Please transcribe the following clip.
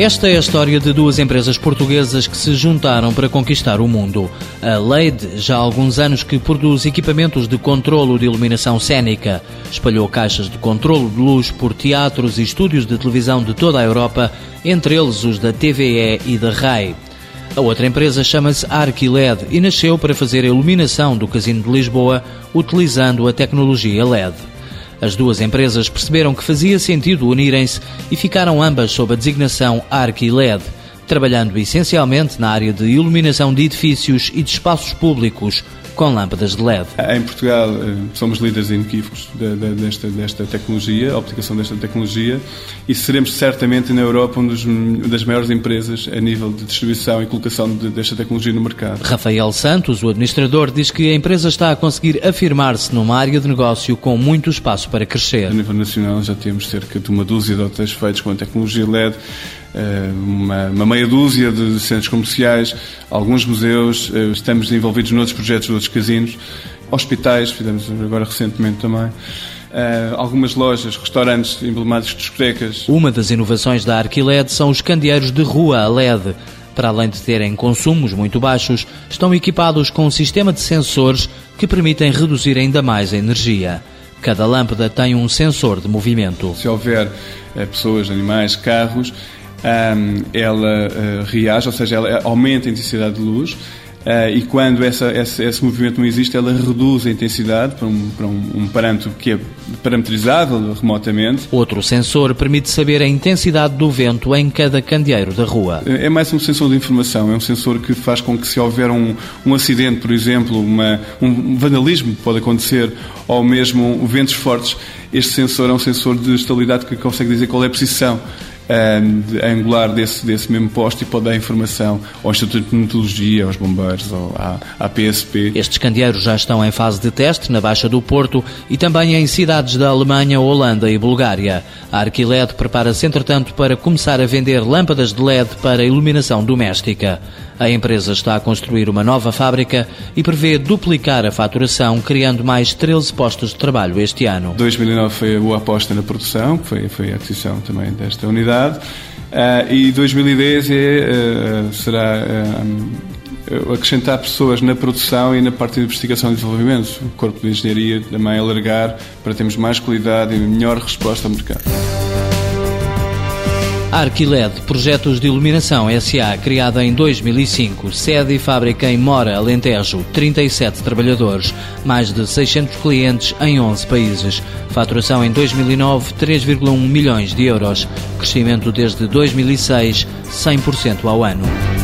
Esta é a história de duas empresas portuguesas que se juntaram para conquistar o mundo. A LED, já há alguns anos que produz equipamentos de controlo de iluminação cênica, espalhou caixas de controlo de luz por teatros e estúdios de televisão de toda a Europa, entre eles os da TVE e da RAI. A outra empresa chama-se Arquiled e nasceu para fazer a iluminação do Casino de Lisboa utilizando a tecnologia LED. As duas empresas perceberam que fazia sentido unirem-se e ficaram ambas sob a designação Arquiled, trabalhando essencialmente na área de iluminação de edifícios e de espaços públicos, com lâmpadas de LED. Em Portugal eh, somos líderes inequívocos desta, desta tecnologia, a aplicação desta tecnologia, e seremos certamente na Europa uma das maiores empresas a nível de distribuição e colocação desta tecnologia no mercado. Rafael Santos, o administrador, diz que a empresa está a conseguir afirmar-se numa área de negócio com muito espaço para crescer. A nível nacional já temos cerca de uma dúzia de hotéis feitos com a tecnologia LED uma, uma, meia dúzia de centros comerciais, alguns museus, eh, estamos envolvidos noutros projetos de outros casinos, hospitais, fizemos agora recentemente também. Uh, algumas lojas, restaurantes emblemáticos, discotecas. Uma das inovações da Arquiled são os candeeiros de rua a LED. Para além de terem consumos muito baixos, estão equipados com um sistema de sensores que permitem reduzir ainda mais a energia. Cada lâmpada tem um sensor de movimento. Se houver pessoas, animais, carros, um, ela uh, reage, ou seja, ela aumenta a intensidade de luz. Uh, e quando essa, esse, esse, movimento não existe, ela reduz a intensidade para um, para um, um parâmetro que é parametrizável remotamente. Outro sensor permite saber a intensidade do vento em cada candeeiro da rua. É mais um sensor de informação, é um sensor que faz com que se houver um, um acidente, por exemplo, uma, um vandalismo pode acontecer, ou mesmo ventos fortes, este sensor é um sensor de estabilidade que consegue dizer qual é a precisão angular desse, desse mesmo posto e pode dar informação ao Instituto de Meteorologia, aos bombeiros, ou à, à PSP. Estes candeeiros já estão em fase de teste na Baixa do Porto e também em cidades da Alemanha, Holanda e Bulgária. A Arquiled prepara-se, entretanto, para começar a vender lâmpadas de LED para iluminação doméstica. A empresa está a construir uma nova fábrica e prevê duplicar a faturação, criando mais 13 postos de trabalho este ano. 2009 foi a boa aposta na produção, foi, foi a aquisição também desta unidade, uh, e 2010 é, uh, será uh, acrescentar pessoas na produção e na parte de investigação e desenvolvimento, o corpo de engenharia também alargar para termos mais qualidade e melhor resposta ao mercado. Arquiled, projetos de iluminação SA, criada em 2005, sede e fábrica em Mora, Alentejo, 37 trabalhadores, mais de 600 clientes em 11 países. Faturação em 2009, 3,1 milhões de euros. Crescimento desde 2006, 100% ao ano.